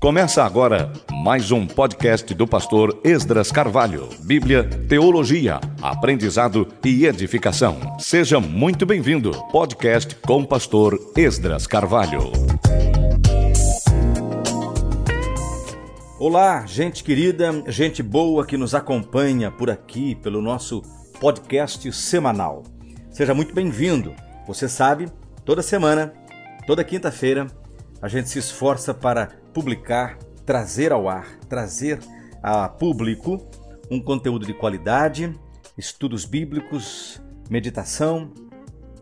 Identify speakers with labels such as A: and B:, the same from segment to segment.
A: Começa agora mais um podcast do pastor Esdras Carvalho. Bíblia, teologia, aprendizado e edificação. Seja muito bem-vindo. Podcast com pastor Esdras Carvalho.
B: Olá, gente querida, gente boa que nos acompanha por aqui pelo nosso podcast semanal. Seja muito bem-vindo. Você sabe, toda semana, toda quinta-feira, a gente se esforça para publicar, trazer ao ar, trazer a público um conteúdo de qualidade, estudos bíblicos, meditação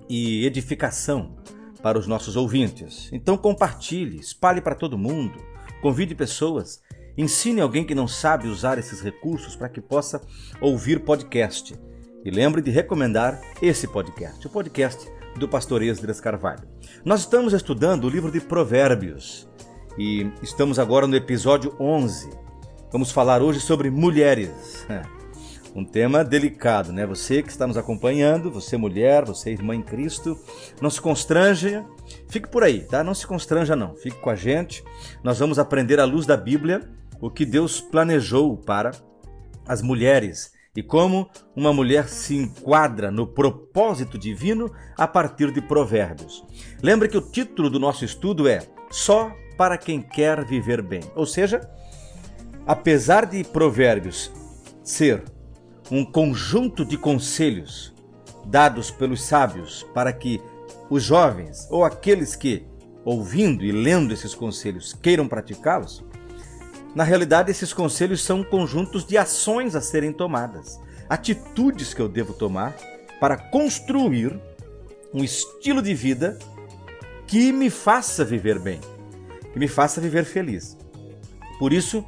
B: e edificação para os nossos ouvintes. Então compartilhe, espalhe para todo mundo, convide pessoas, ensine alguém que não sabe usar esses recursos para que possa ouvir podcast. E lembre de recomendar esse podcast, o podcast do pastor Esdras Carvalho. Nós estamos estudando o livro de Provérbios e estamos agora no episódio 11. Vamos falar hoje sobre mulheres. Um tema delicado, né? Você que está nos acompanhando, você mulher, você irmã em Cristo, não se constranja, fique por aí, tá? Não se constranja não, fique com a gente. Nós vamos aprender à luz da Bíblia o que Deus planejou para as mulheres e como uma mulher se enquadra no propósito divino a partir de Provérbios. Lembre que o título do nosso estudo é Só para quem quer viver bem. Ou seja, apesar de Provérbios ser um conjunto de conselhos dados pelos sábios para que os jovens ou aqueles que, ouvindo e lendo esses conselhos, queiram praticá-los, na realidade, esses conselhos são conjuntos de ações a serem tomadas, atitudes que eu devo tomar para construir um estilo de vida que me faça viver bem, que me faça viver feliz. Por isso,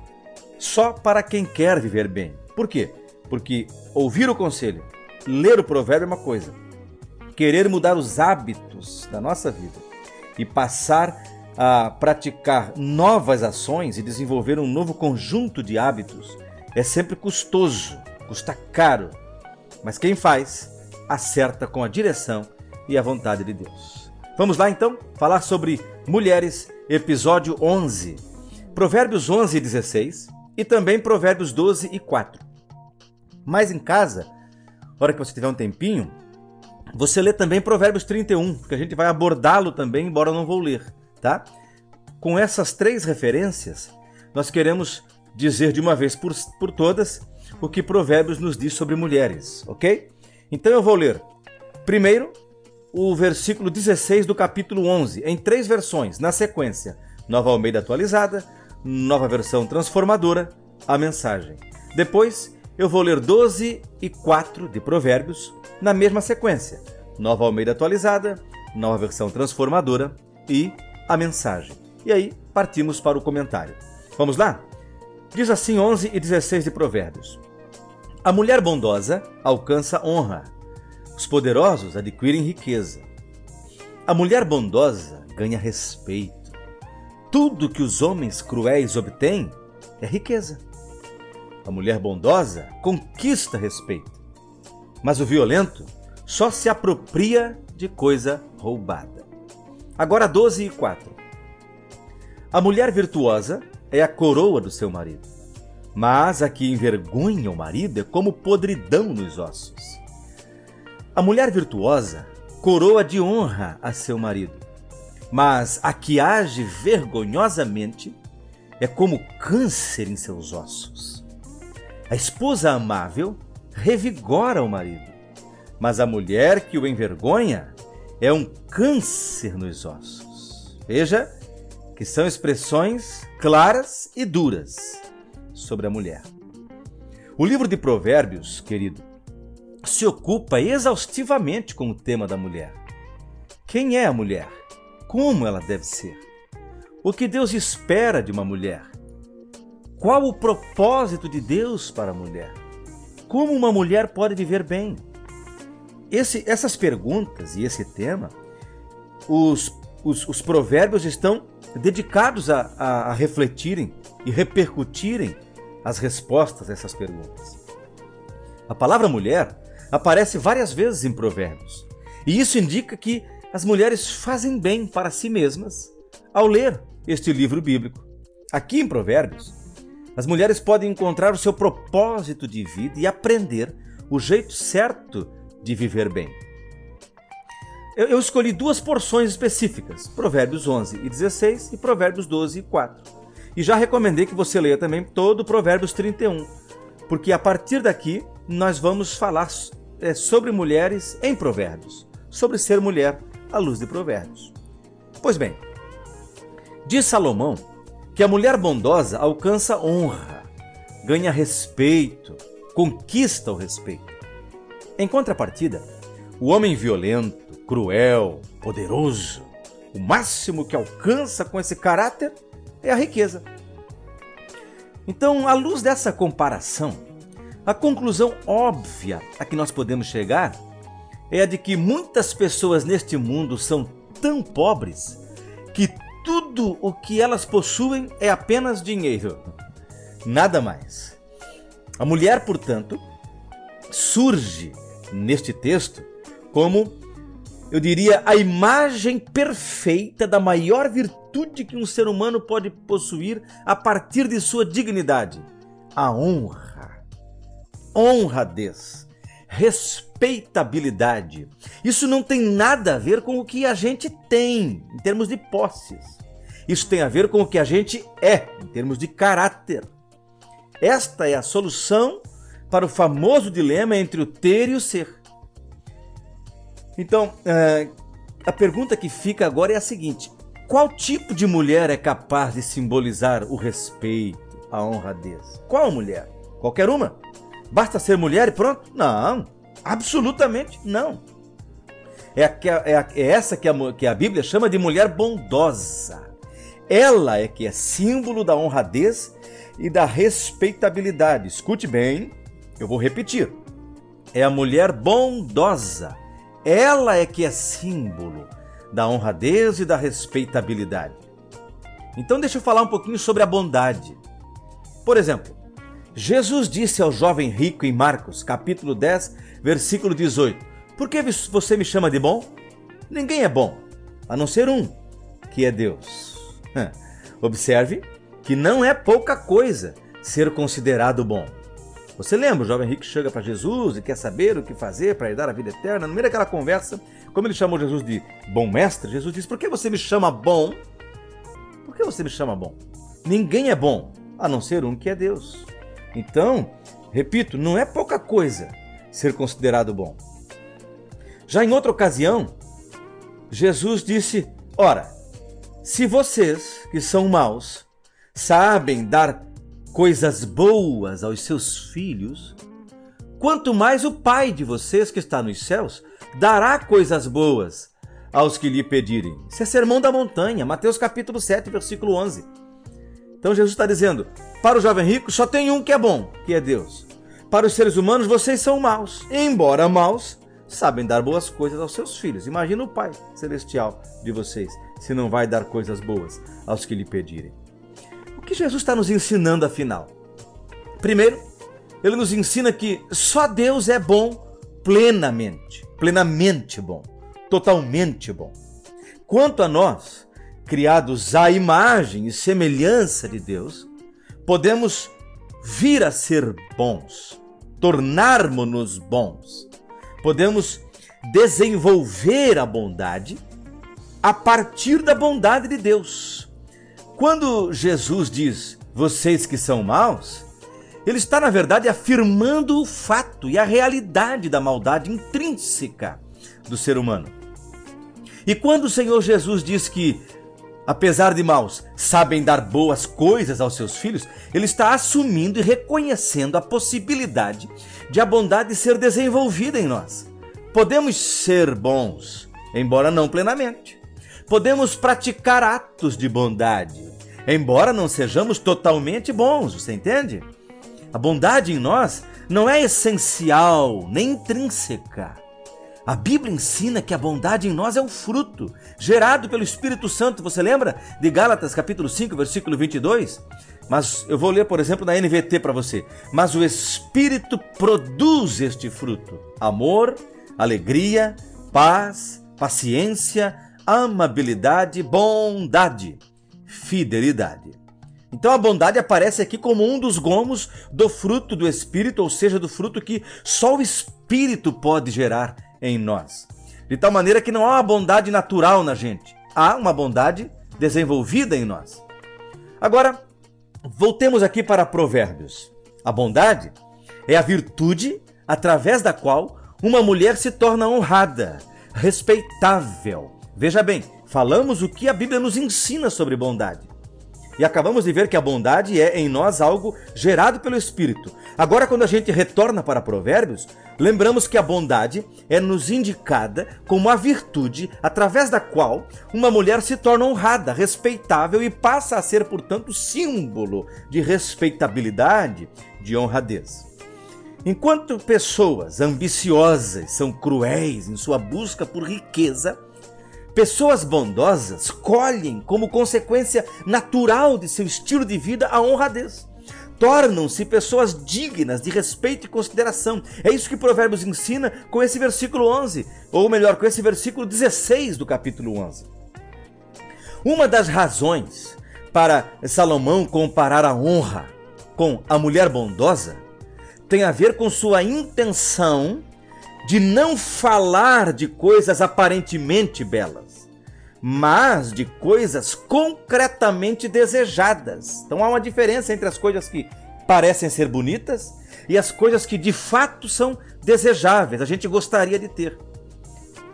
B: só para quem quer viver bem. Por quê? Porque ouvir o conselho, ler o provérbio é uma coisa, querer mudar os hábitos da nossa vida e passar a praticar novas ações e desenvolver um novo conjunto de hábitos é sempre custoso, custa caro. Mas quem faz, acerta com a direção e a vontade de Deus. Vamos lá então falar sobre mulheres, episódio 11. Provérbios 11 e 16 e também Provérbios 12 e 4. Mas em casa, hora que você tiver um tempinho, você lê também Provérbios 31, porque a gente vai abordá-lo também, embora eu não vou ler tá? Com essas três referências, nós queremos dizer de uma vez por, por todas o que Provérbios nos diz sobre mulheres, ok? Então eu vou ler primeiro o versículo 16 do capítulo 11, em três versões, na sequência: Nova Almeida atualizada, Nova versão transformadora, a mensagem. Depois eu vou ler 12 e 4 de Provérbios, na mesma sequência: Nova Almeida atualizada, Nova versão transformadora e a mensagem. E aí partimos para o comentário. Vamos lá? Diz assim 11 e 16 de Provérbios: A mulher bondosa alcança honra, os poderosos adquirem riqueza. A mulher bondosa ganha respeito. Tudo que os homens cruéis obtêm é riqueza. A mulher bondosa conquista respeito, mas o violento só se apropria de coisa roubada. Agora 12 e 4. A mulher virtuosa é a coroa do seu marido, mas a que envergonha o marido é como podridão nos ossos. A mulher virtuosa coroa de honra a seu marido, mas a que age vergonhosamente é como câncer em seus ossos. A esposa amável revigora o marido, mas a mulher que o envergonha é um câncer nos ossos. Veja que são expressões claras e duras sobre a mulher. O livro de Provérbios, querido, se ocupa exaustivamente com o tema da mulher. Quem é a mulher? Como ela deve ser? O que Deus espera de uma mulher? Qual o propósito de Deus para a mulher? Como uma mulher pode viver bem? Esse, essas perguntas e esse tema, os, os, os provérbios estão dedicados a, a, a refletirem e repercutirem as respostas a essas perguntas. A palavra mulher aparece várias vezes em provérbios, e isso indica que as mulheres fazem bem para si mesmas ao ler este livro bíblico. Aqui em Provérbios, as mulheres podem encontrar o seu propósito de vida e aprender o jeito certo de viver bem. Eu, escolhi duas porções específicas, Provérbios 11 e 16 e Provérbios 12 e 4. E já recomendei que você leia também todo Provérbios 31, porque a partir daqui nós vamos falar é, sobre mulheres em Provérbios, sobre ser mulher à luz de Provérbios. Pois bem, diz Salomão que a mulher bondosa alcança honra, ganha respeito, conquista o respeito. Em contrapartida, o homem violento, cruel, poderoso, o máximo que alcança com esse caráter é a riqueza. Então, à luz dessa comparação, a conclusão óbvia a que nós podemos chegar é a de que muitas pessoas neste mundo são tão pobres que tudo o que elas possuem é apenas dinheiro, nada mais. A mulher, portanto, surge neste texto como, eu diria, a imagem perfeita da maior virtude que um ser humano pode possuir a partir de sua dignidade: a honra. Honradez, respeitabilidade. Isso não tem nada a ver com o que a gente tem em termos de posses. Isso tem a ver com o que a gente é, em termos de caráter. Esta é a solução para o famoso dilema entre o ter e o ser. Então, é, a pergunta que fica agora é a seguinte: qual tipo de mulher é capaz de simbolizar o respeito, a honradez? Qual mulher? Qualquer uma? Basta ser mulher e pronto? Não, absolutamente não. É, a, é, a, é essa que a, que a Bíblia chama de mulher bondosa. Ela é que é símbolo da honradez e da respeitabilidade. Escute bem, eu vou repetir. É a mulher bondosa. Ela é que é símbolo da honradez e da respeitabilidade. Então deixa eu falar um pouquinho sobre a bondade. Por exemplo, Jesus disse ao jovem rico em Marcos, capítulo 10, versículo 18: Por que você me chama de bom? Ninguém é bom, a não ser um, que é Deus. Observe que não é pouca coisa ser considerado bom. Você lembra, o jovem rico chega para Jesus e quer saber o que fazer para herdar a vida eterna? No meio daquela conversa, como ele chamou Jesus de bom mestre, Jesus diz: Por que você me chama bom? Por que você me chama bom? Ninguém é bom, a não ser um que é Deus. Então, repito, não é pouca coisa ser considerado bom. Já em outra ocasião, Jesus disse: Ora, se vocês, que são maus, sabem dar coisas boas aos seus filhos, quanto mais o Pai de vocês que está nos céus dará coisas boas aos que lhe pedirem. Isso é sermão da montanha, Mateus capítulo 7, versículo 11. Então Jesus está dizendo: para o jovem rico só tem um que é bom, que é Deus. Para os seres humanos vocês são maus. Embora maus, sabem dar boas coisas aos seus filhos. Imagina o Pai celestial de vocês se não vai dar coisas boas aos que lhe pedirem. Jesus está nos ensinando afinal? Primeiro, ele nos ensina que só Deus é bom plenamente, plenamente bom, totalmente bom. Quanto a nós, criados à imagem e semelhança de Deus, podemos vir a ser bons, tornarmos-nos bons. Podemos desenvolver a bondade a partir da bondade de Deus. Quando Jesus diz vocês que são maus, ele está, na verdade, afirmando o fato e a realidade da maldade intrínseca do ser humano. E quando o Senhor Jesus diz que, apesar de maus, sabem dar boas coisas aos seus filhos, ele está assumindo e reconhecendo a possibilidade de a bondade ser desenvolvida em nós. Podemos ser bons, embora não plenamente podemos praticar atos de bondade, embora não sejamos totalmente bons, você entende? A bondade em nós não é essencial nem intrínseca. A Bíblia ensina que a bondade em nós é um fruto gerado pelo Espírito Santo. Você lembra de Gálatas capítulo 5, versículo 22? Mas eu vou ler, por exemplo, na NVT para você. Mas o Espírito produz este fruto: amor, alegria, paz, paciência, amabilidade, bondade, fidelidade. Então a bondade aparece aqui como um dos gomos do fruto do Espírito, ou seja, do fruto que só o Espírito pode gerar em nós. De tal maneira que não há uma bondade natural na gente, há uma bondade desenvolvida em nós. Agora, voltemos aqui para Provérbios. A bondade é a virtude através da qual uma mulher se torna honrada, respeitável. Veja bem, falamos o que a Bíblia nos ensina sobre bondade. E acabamos de ver que a bondade é em nós algo gerado pelo Espírito. Agora, quando a gente retorna para Provérbios, lembramos que a bondade é nos indicada como a virtude através da qual uma mulher se torna honrada, respeitável e passa a ser, portanto, símbolo de respeitabilidade, de honradez. Enquanto pessoas ambiciosas são cruéis em sua busca por riqueza, Pessoas bondosas colhem como consequência natural de seu estilo de vida a honradez. Tornam-se pessoas dignas de respeito e consideração. É isso que Provérbios ensina com esse versículo 11, ou melhor, com esse versículo 16 do capítulo 11. Uma das razões para Salomão comparar a honra com a mulher bondosa tem a ver com sua intenção de não falar de coisas aparentemente belas, mas de coisas concretamente desejadas. Então há uma diferença entre as coisas que parecem ser bonitas e as coisas que de fato são desejáveis, a gente gostaria de ter.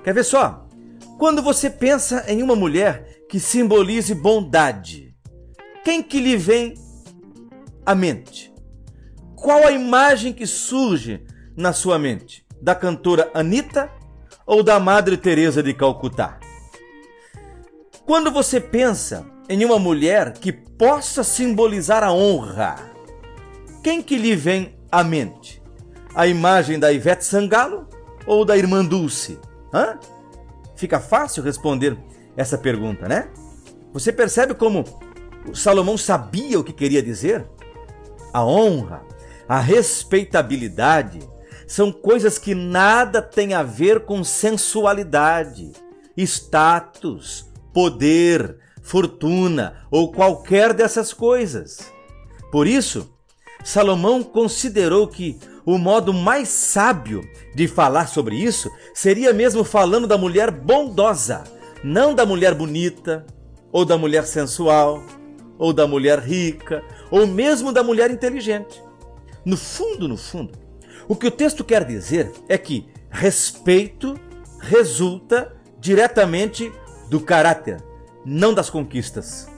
B: Quer ver só? Quando você pensa em uma mulher que simbolize bondade, quem que lhe vem à mente? Qual a imagem que surge na sua mente? da cantora Anitta ou da Madre Teresa de Calcutá? Quando você pensa em uma mulher que possa simbolizar a honra, quem que lhe vem à mente? A imagem da Ivete Sangalo ou da irmã Dulce? Hã? Fica fácil responder essa pergunta, né? Você percebe como Salomão sabia o que queria dizer? A honra, a respeitabilidade, são coisas que nada têm a ver com sensualidade, status, poder, fortuna ou qualquer dessas coisas. Por isso, Salomão considerou que o modo mais sábio de falar sobre isso seria mesmo falando da mulher bondosa, não da mulher bonita, ou da mulher sensual, ou da mulher rica, ou mesmo da mulher inteligente. No fundo, no fundo, o que o texto quer dizer é que respeito resulta diretamente do caráter, não das conquistas.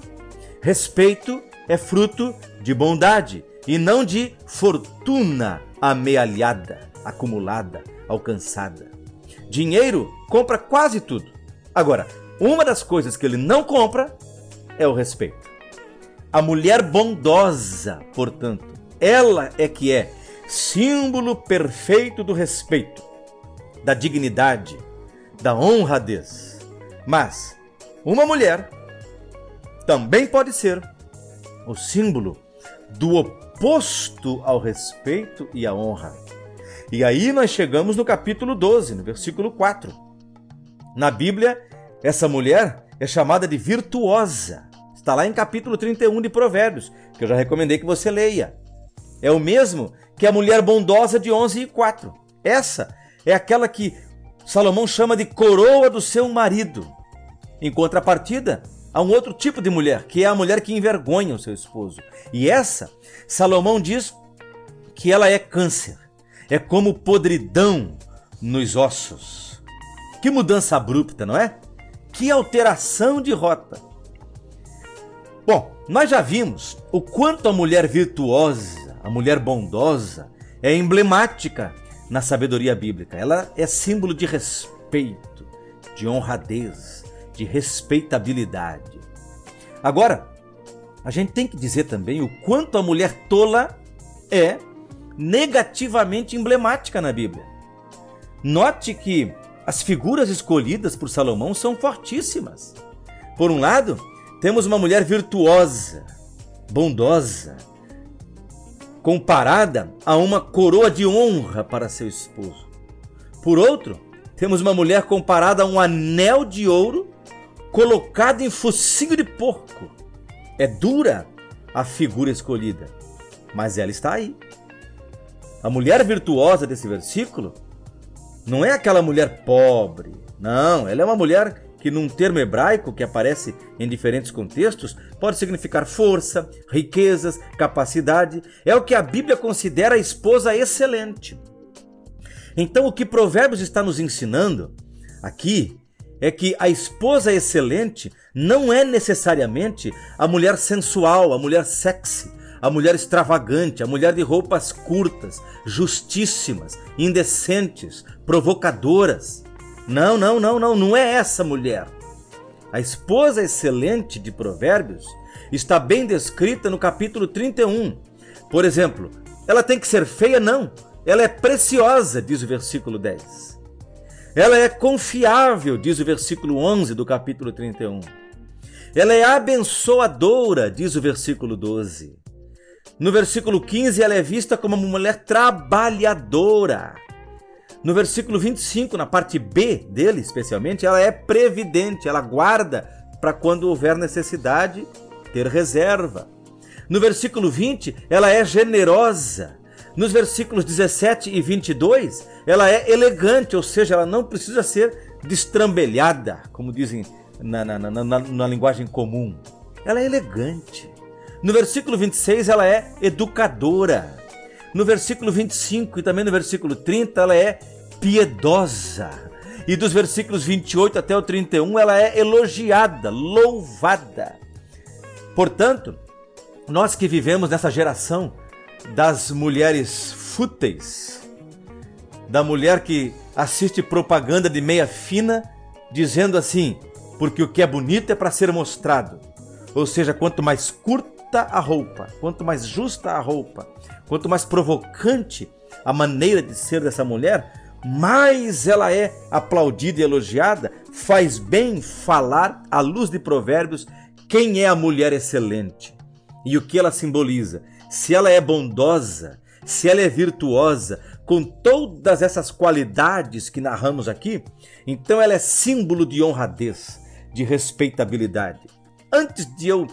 B: Respeito é fruto de bondade e não de fortuna amealhada, acumulada, alcançada. Dinheiro compra quase tudo. Agora, uma das coisas que ele não compra é o respeito. A mulher bondosa, portanto, ela é que é símbolo perfeito do respeito, da dignidade, da honradez. Mas uma mulher também pode ser o símbolo do oposto ao respeito e à honra. E aí nós chegamos no capítulo 12, no versículo 4. Na Bíblia, essa mulher é chamada de virtuosa. Está lá em capítulo 31 de Provérbios, que eu já recomendei que você leia. É o mesmo que a mulher bondosa de 11 e 4. Essa é aquela que Salomão chama de coroa do seu marido. Em contrapartida, há um outro tipo de mulher, que é a mulher que envergonha o seu esposo. E essa, Salomão diz que ela é câncer, é como podridão nos ossos. Que mudança abrupta, não é? Que alteração de rota. Bom, nós já vimos o quanto a mulher virtuosa a mulher bondosa, é emblemática na sabedoria bíblica. Ela é símbolo de respeito, de honradez, de respeitabilidade. Agora, a gente tem que dizer também o quanto a mulher tola é negativamente emblemática na Bíblia. Note que as figuras escolhidas por Salomão são fortíssimas. Por um lado, temos uma mulher virtuosa, bondosa, comparada a uma coroa de honra para seu esposo. Por outro, temos uma mulher comparada a um anel de ouro colocado em focinho de porco. É dura a figura escolhida, mas ela está aí. A mulher virtuosa desse versículo não é aquela mulher pobre, não, ela é uma mulher que, num termo hebraico que aparece em diferentes contextos, pode significar força, riquezas, capacidade. É o que a Bíblia considera a esposa excelente. Então, o que Provérbios está nos ensinando aqui é que a esposa excelente não é necessariamente a mulher sensual, a mulher sexy, a mulher extravagante, a mulher de roupas curtas, justíssimas, indecentes, provocadoras. Não, não, não, não, não é essa mulher. A esposa excelente de Provérbios está bem descrita no capítulo 31. Por exemplo, ela tem que ser feia? Não. Ela é preciosa, diz o versículo 10. Ela é confiável, diz o versículo 11 do capítulo 31. Ela é abençoadora, diz o versículo 12. No versículo 15, ela é vista como uma mulher trabalhadora. No versículo 25, na parte B dele, especialmente, ela é previdente, ela guarda para quando houver necessidade ter reserva. No versículo 20, ela é generosa. Nos versículos 17 e 22, ela é elegante, ou seja, ela não precisa ser destrambelhada, como dizem na, na, na, na, linguagem comum. Ela é elegante. No versículo 26, ela é educadora. No versículo 25 e também no versículo 30, ela é piedosa. E dos versículos 28 até o 31, ela é elogiada, louvada. Portanto, nós que vivemos nessa geração das mulheres fúteis, da mulher que assiste propaganda de meia fina, dizendo assim: porque o que é bonito é para ser mostrado. Ou seja, quanto mais curta a roupa, quanto mais justa a roupa, quanto mais provocante a maneira de ser dessa mulher, mais ela é aplaudida e elogiada, faz bem falar à luz de Provérbios quem é a mulher excelente e o que ela simboliza. Se ela é bondosa, se ela é virtuosa, com todas essas qualidades que narramos aqui, então ela é símbolo de honradez, de respeitabilidade. Antes de eu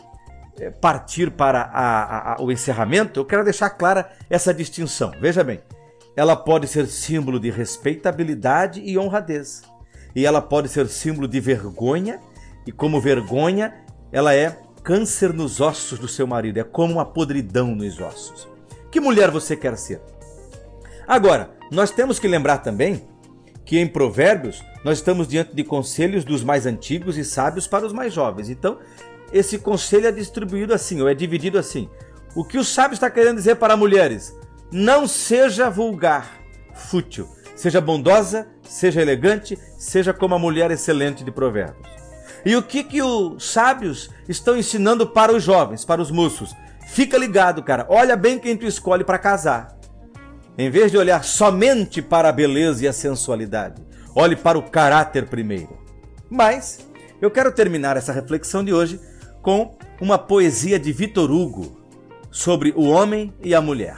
B: eh, partir para a, a, o encerramento, eu quero deixar clara essa distinção. Veja bem, ela pode ser símbolo de respeitabilidade e honradez. E ela pode ser símbolo de vergonha, e como vergonha, ela é câncer nos ossos do seu marido, é como uma podridão nos ossos. Que mulher você quer ser? Agora, nós temos que lembrar também que em Provérbios nós estamos diante de conselhos dos mais antigos e sábios para os mais jovens. Então, esse conselho é distribuído assim, ou é dividido assim. O que o sábio está querendo dizer para mulheres? Não seja vulgar, fútil. Seja bondosa, seja elegante, seja como a mulher excelente de Provérbios. E o que, que os sábios estão ensinando para os jovens, para os moços? Fica ligado, cara. Olha bem quem tu escolhe para casar. Em vez de olhar somente para a beleza e a sensualidade, olhe para o caráter primeiro. Mas eu quero terminar essa reflexão de hoje com uma poesia de Vitor Hugo sobre o homem e a mulher.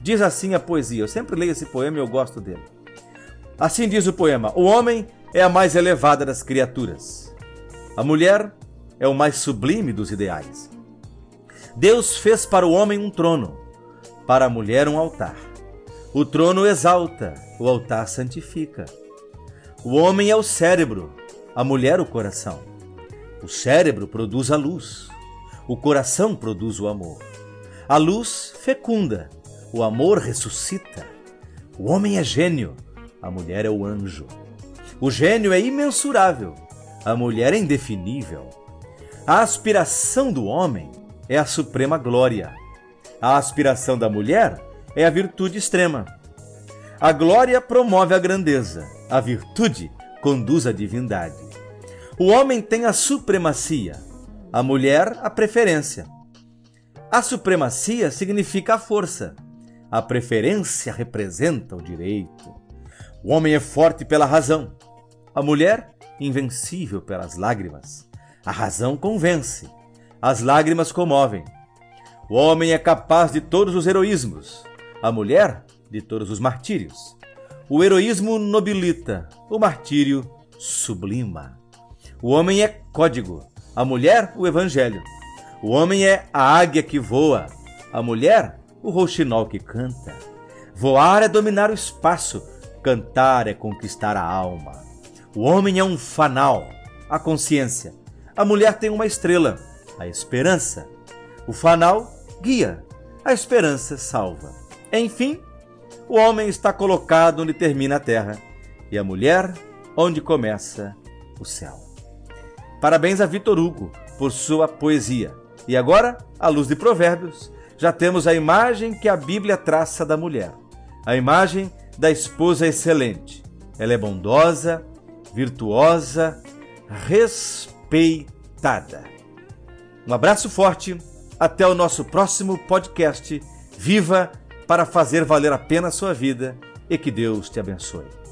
B: Diz assim a poesia. Eu sempre leio esse poema e eu gosto dele. Assim diz o poema: O homem é a mais elevada das criaturas. A mulher é o mais sublime dos ideais. Deus fez para o homem um trono, para a mulher um altar. O trono exalta, o altar santifica. O homem é o cérebro, a mulher o coração. O cérebro produz a luz, o coração produz o amor. A luz fecunda, o amor ressuscita. O homem é gênio, a mulher é o anjo. O gênio é imensurável, a mulher é indefinível. A aspiração do homem é a suprema glória. A aspiração da mulher é a virtude extrema. A glória promove a grandeza, a virtude conduz à divindade. O homem tem a supremacia, a mulher a preferência. A supremacia significa a força, a preferência representa o direito. O homem é forte pela razão, a mulher invencível pelas lágrimas. A razão convence, as lágrimas comovem. O homem é capaz de todos os heroísmos, a mulher de todos os martírios. O heroísmo nobilita, o martírio sublima. O homem é código, a mulher, o evangelho. O homem é a águia que voa, a mulher, o rouxinol que canta. Voar é dominar o espaço, cantar é conquistar a alma. O homem é um fanal, a consciência. A mulher tem uma estrela, a esperança. O fanal guia, a esperança salva. Enfim, o homem está colocado onde termina a terra e a mulher onde começa o céu. Parabéns a Vitor Hugo por sua poesia. E agora, à luz de Provérbios, já temos a imagem que a Bíblia traça da mulher, a imagem da esposa excelente. Ela é bondosa, virtuosa, respeitada. Um abraço forte, até o nosso próximo podcast. Viva para fazer valer a pena a sua vida e que Deus te abençoe.